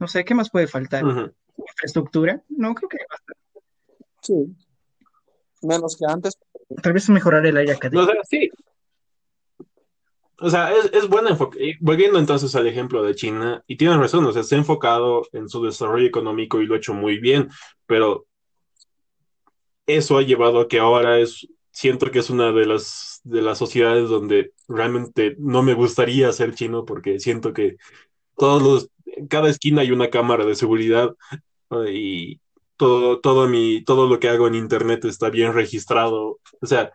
Speaker 2: No sé, ¿qué más puede faltar? ¿Infraestructura? No, creo que basta.
Speaker 3: Sí. Menos que antes.
Speaker 2: Tal vez mejorar el área académico.
Speaker 1: sí, o sea, es, es buen enfoque. Volviendo entonces al ejemplo de China, y tienes razón, o sea, se ha enfocado en su desarrollo económico y lo ha hecho muy bien, pero eso ha llevado a que ahora es, siento que es una de las, de las sociedades donde realmente no me gustaría ser chino porque siento que todos los, en cada esquina hay una cámara de seguridad eh, y todo, todo, mi, todo lo que hago en internet está bien registrado. O sea,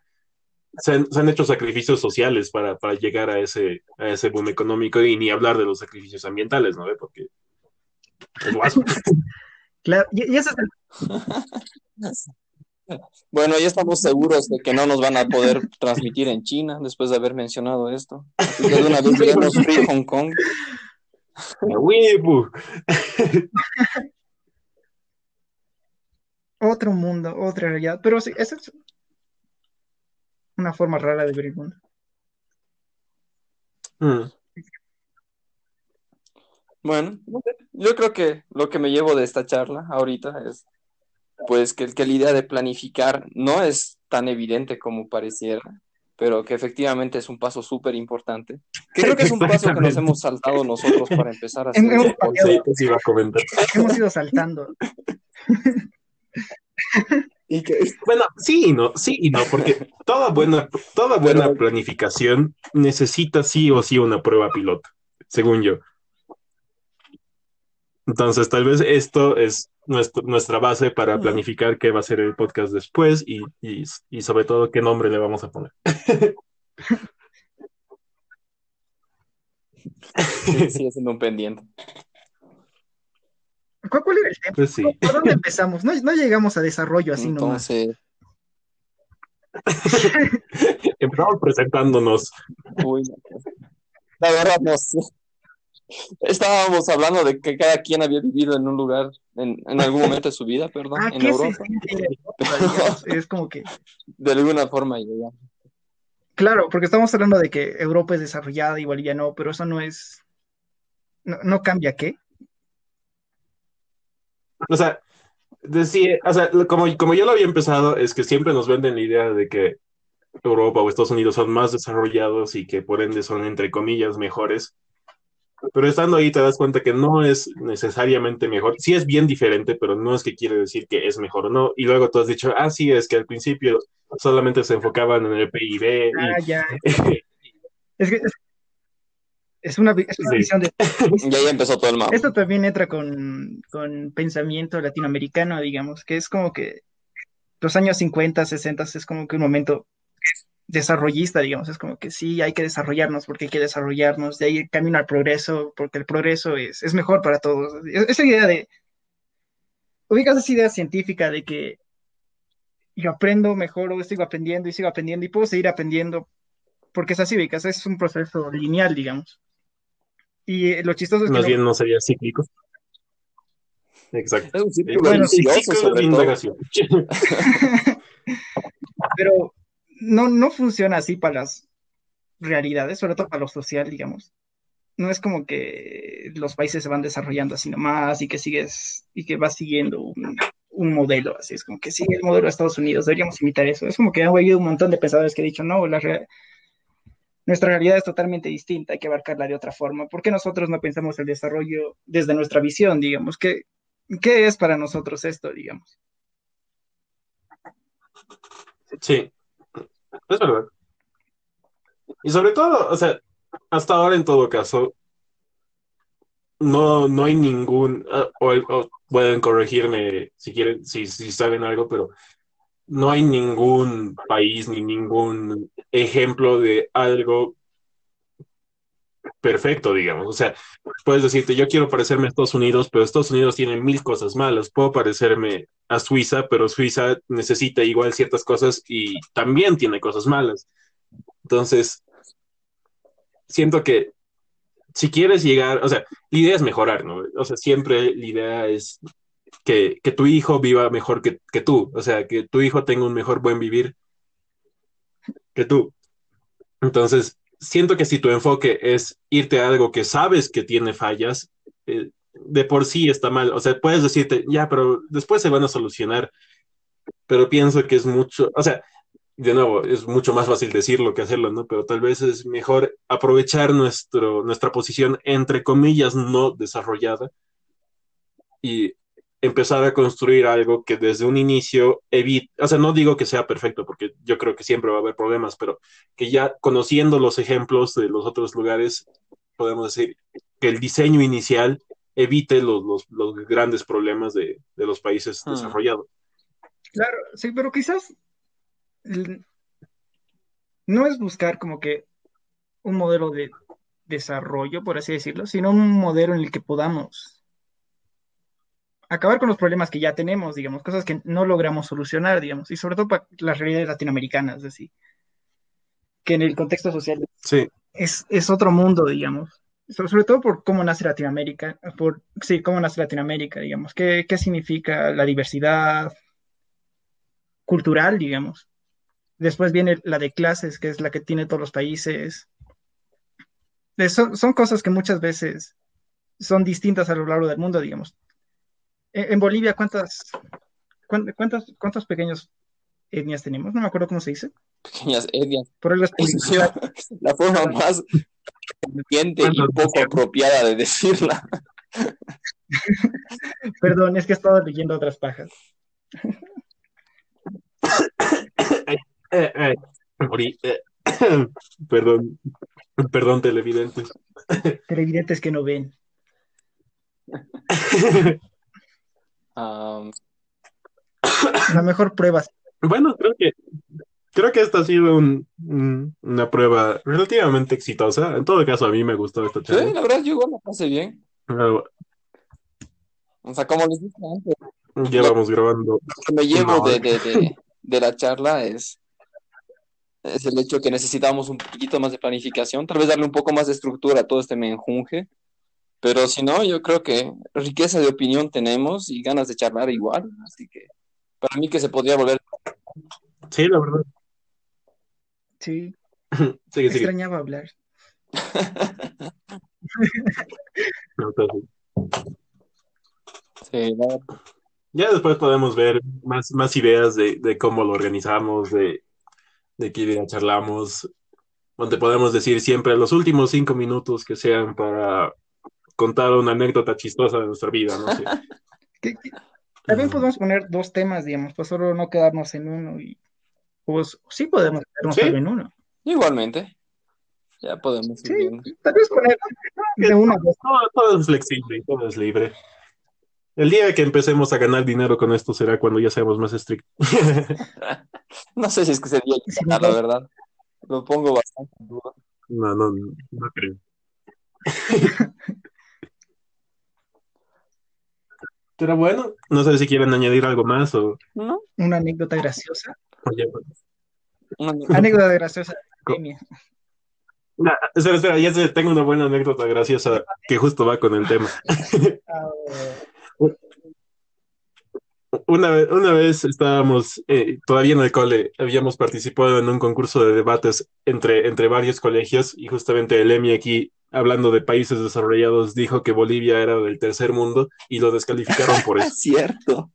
Speaker 1: se han, hecho sacrificios sociales para, llegar a ese, a ese boom económico y ni hablar de los sacrificios ambientales, ¿no? Porque es guaso.
Speaker 2: claro, y, eso
Speaker 3: Bueno, ya estamos seguros de que no nos van a poder transmitir en China después de haber mencionado esto. De una vez Free Hong Kong.
Speaker 2: Otro mundo, otra realidad. Pero sí, eso es una forma rara de ver el mundo.
Speaker 3: Mm. Bueno, yo creo que lo que me llevo de esta charla ahorita es pues que, que la idea de planificar no es tan evidente como pareciera, pero que efectivamente es un paso súper importante. Creo que es un paso que nos hemos saltado nosotros para empezar a hacer.
Speaker 2: Hemos, sí, a
Speaker 1: Bueno, sí y no, sí y no, porque toda buena, toda buena planificación necesita sí o sí una prueba piloto, según yo. Entonces, tal vez esto es nuestra base para planificar qué va a ser el podcast después y, y sobre todo qué nombre le vamos a poner.
Speaker 3: Sigue siendo un pendiente.
Speaker 2: ¿Cuál, era el tema?
Speaker 1: Pues
Speaker 2: ¿Por dónde empezamos? No, no, llegamos a desarrollo así
Speaker 3: Entonces...
Speaker 2: nomás.
Speaker 1: Empezamos presentándonos.
Speaker 3: Uy, la verdad, no sé. Estábamos hablando de que cada quien había vivido en un lugar, en, en algún momento de su vida, perdón,
Speaker 2: ah,
Speaker 3: en Europa.
Speaker 2: es como que.
Speaker 3: De alguna forma, ya.
Speaker 2: Claro, porque estamos hablando de que Europa es desarrollada y Bolivia no, pero eso no es. No, no cambia qué.
Speaker 1: O sea, decía, o sea, como, como yo lo había empezado, es que siempre nos venden la idea de que Europa o Estados Unidos son más desarrollados y que por ende son, entre comillas, mejores. Pero estando ahí te das cuenta que no es necesariamente mejor. Sí es bien diferente, pero no es que quiere decir que es mejor o no. Y luego tú has dicho, ah, sí, es que al principio solamente se enfocaban en el PIB.
Speaker 2: Ah, ya. es que es una, visión de...
Speaker 3: ya, ya empezó todo el mapa.
Speaker 2: Esto también entra con, con, pensamiento latinoamericano, digamos, que es como que los años 50, 60 es como que un momento desarrollista, digamos, es como que sí, hay que desarrollarnos porque hay que desarrollarnos, de ahí camino al progreso, porque el progreso es, es mejor para todos. Esa idea de, ubicas esa idea científica de que yo aprendo, mejoro, sigo aprendiendo y sigo aprendiendo y puedo seguir aprendiendo, porque es así, ubicas, es un proceso lineal, digamos. Y eh, lo chistoso es
Speaker 1: que. Más bien no sería cíclico. Exacto. bueno,
Speaker 2: Pero no, no funciona así para las realidades, sobre todo para lo social, digamos. No es como que los países se van desarrollando así nomás y que sigues y que vas siguiendo un, un modelo, así es como que sigue el modelo de Estados Unidos, deberíamos imitar eso. Es como que ha habido un montón de pensadores que han dicho, no, la, nuestra realidad es totalmente distinta, hay que abarcarla de otra forma. ¿Por qué nosotros no pensamos el desarrollo desde nuestra visión, digamos? ¿Qué, qué es para nosotros esto, digamos?
Speaker 1: Sí, es verdad. Y sobre todo, o sea, hasta ahora en todo caso, no, no hay ningún, ah, o, pueden corregirme si quieren, si, si saben algo, pero no hay ningún país ni ningún ejemplo de algo perfecto, digamos. O sea, puedes decirte, yo quiero parecerme a Estados Unidos, pero Estados Unidos tiene mil cosas malas. Puedo parecerme a Suiza, pero Suiza necesita igual ciertas cosas y también tiene cosas malas. Entonces, siento que si quieres llegar, o sea, la idea es mejorar, ¿no? O sea, siempre la idea es que, tu hijo viva mejor que, que, tú, o sea, que tu hijo tenga un mejor buen vivir que tú. Entonces, siento que si tu enfoque es irte a algo que sabes que tiene fallas, eh, de por sí está mal. O sea, puedes decirte, ya, pero después se van a solucionar. Pero pienso que es mucho, o sea, de nuevo, es mucho más fácil decirlo que hacerlo, ¿no? Pero tal vez es mejor aprovechar nuestro, nuestra posición, entre comillas, no desarrollada y empezar a construir algo que desde un inicio evite, o sea, no digo que sea perfecto, porque yo creo que siempre va a haber problemas, pero que ya conociendo los ejemplos de los otros lugares, podemos decir que el diseño inicial evite los, los, los grandes problemas de, de los países hmm. desarrollados.
Speaker 2: Claro, sí, pero quizás no es buscar como que un modelo de desarrollo, por así decirlo, sino un modelo en el que podamos acabar con los problemas que ya tenemos, digamos, cosas que no logramos solucionar, digamos, y sobre todo para las realidades latinoamericanas, así, que en el contexto social es, es otro mundo, digamos, sobre, todo por cómo nace Latinoamérica, por, sí, cómo nace Latinoamérica, digamos, qué, qué significa la diversidad cultural, digamos. Después viene la de clases, que es la que tiene todos los países. Son, son cosas que muchas veces son distintas a lo largo del mundo, digamos. E, en, Bolivia, ¿cuántas, cuántas, cuántos pequeños etnias tenemos? No me acuerdo cómo se dice.
Speaker 3: Pequeñas etnias. Por la forma más y poco apropiada de decirla.
Speaker 2: Perdón, es que he estado leyendo otras pajas.
Speaker 1: Eh, eh, eh, perdón, perdón, televidentes.
Speaker 2: Televidentes que no ven. La mejor prueba.
Speaker 1: Bueno, creo que creo que esta ha sido una prueba relativamente exitosa. En todo caso, a mí me gustó esta
Speaker 3: charla. Sí, la verdad, yo igual me pasé bien. o sea, como les dije antes.
Speaker 1: Llevamos grabando.
Speaker 3: Lo que me llevo de, de, de la charla es es el hecho que necesitamos un poquito más de planificación, tal vez darle un poco más de estructura a todo este menjunje, pero si no, yo creo que riqueza de opinión tenemos y ganas de charlar igual, así que para mí que se podría volver.
Speaker 1: Sí, la verdad.
Speaker 2: Sí. Extrañaba hablar.
Speaker 1: sí, Ya después podemos ver más, más ideas de, de cómo lo organizamos, de de qué idea charlamos, donde podemos decir siempre los últimos cinco minutos que sean para contar una anécdota chistosa de nuestra vida, ¿no?
Speaker 2: También podemos poner dos temas, digamos, pues solo no quedarnos en uno y pues sí podemos quedarnos solo en uno.
Speaker 3: Igualmente. Ya podemos
Speaker 2: sí, Tal vez poner de uno.
Speaker 1: Todo, todo es flexible, todo es libre. El día que empecemos a ganar dinero con esto será cuando ya seamos más estrictos.
Speaker 3: no sé si es que sería la verdad. Lo pongo bastante en duda.
Speaker 1: No, no, no creo. Pero bueno, no sé si quieren añadir algo más o...
Speaker 2: ¿No? Una anécdota graciosa. Oye, anécdota graciosa.
Speaker 1: espera, espera, ya tengo una buena anécdota graciosa que justo va con el tema. Ah, una vez, una vez estábamos eh, todavía en el cole, habíamos participado en un concurso de debates entre, entre varios colegios y justamente el EMI aquí, hablando de países desarrollados, dijo que Bolivia era del tercer mundo y lo descalificaron por eso.
Speaker 3: Es cierto,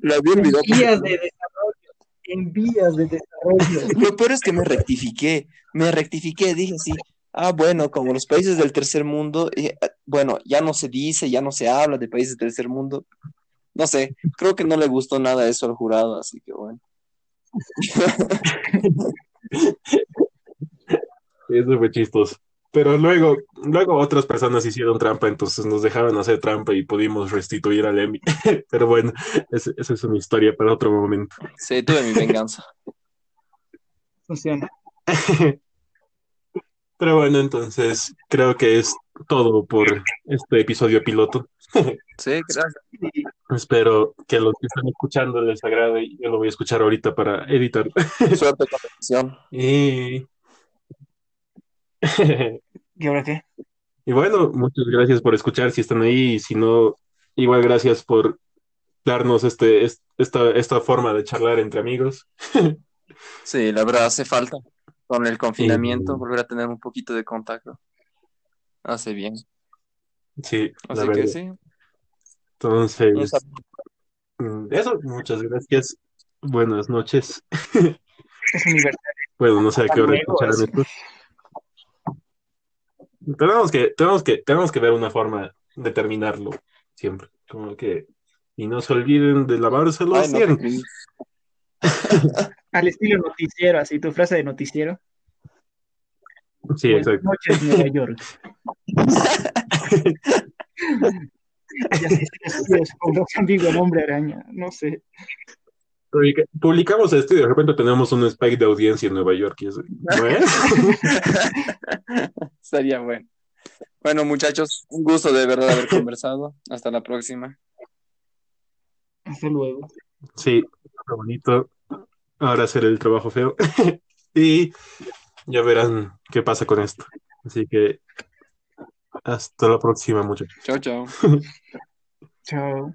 Speaker 3: lo había olvidado.
Speaker 2: de desarrollo en vías de desarrollo.
Speaker 3: Lo peor es que me rectifiqué, me rectifiqué, dije sí, ah, bueno, como los países del tercer mundo, eh, bueno, ya no se dice, ya no se habla de países del tercer mundo. No sé, creo que no le gustó nada eso al jurado, así que bueno.
Speaker 1: Eso fue chistoso. Pero luego, luego otras personas hicieron trampa, entonces nos dejaron hacer trampa y pudimos restituir al Emmy. Pero bueno, esa es una historia para otro momento.
Speaker 3: Sí, tuve mi venganza.
Speaker 2: Funciona.
Speaker 1: Pero bueno, entonces creo que es todo por este episodio piloto.
Speaker 3: Sí, gracias.
Speaker 1: Espero que los que están escuchando les agrade. Yo lo voy a escuchar ahorita para editar.
Speaker 3: Suerte con la edición.
Speaker 1: Y
Speaker 2: ¿Y ahora qué?
Speaker 1: Y bueno, muchas gracias por escuchar si están ahí. Y si no, igual gracias por darnos este, esta, esta forma de charlar entre amigos.
Speaker 3: Sí, la verdad hace falta. Con el confinamiento, volver a tener un poquito de contacto. Hace bien.
Speaker 1: Sí, la
Speaker 3: Así
Speaker 1: verdad.
Speaker 3: que sí.
Speaker 1: Entonces, mm, eso, muchas gracias. Buenas noches.
Speaker 2: Es universal.
Speaker 1: Bueno, no sé a qué hora escucharán
Speaker 2: así.
Speaker 1: esto. Tenemos que, tenemos que, tenemos que ver una forma de terminarlo siempre. Como que, y no se olviden de lavarse los
Speaker 3: Ay, no,
Speaker 1: dientes.
Speaker 2: Al estilo noticiero, así tu frase de noticiero.
Speaker 1: Sí,
Speaker 2: Buenas
Speaker 1: exacto.
Speaker 2: noches, Nueva York. Ya sé, con hombre araña, no sé.
Speaker 1: Publica- Publicamos esto y de repente tenemos un spike de audiencia en Nueva York. Y es.
Speaker 3: Estaría bueno. Bueno, muchachos, un gusto de verdad haber conversado. Hasta la próxima.
Speaker 2: Hasta luego.
Speaker 1: Sí, lo bonito. Ahora hacer el trabajo feo. y ya verán qué pasa con esto. Así que hasta la próxima, muchachos.
Speaker 3: Chao, chao.
Speaker 2: Chao.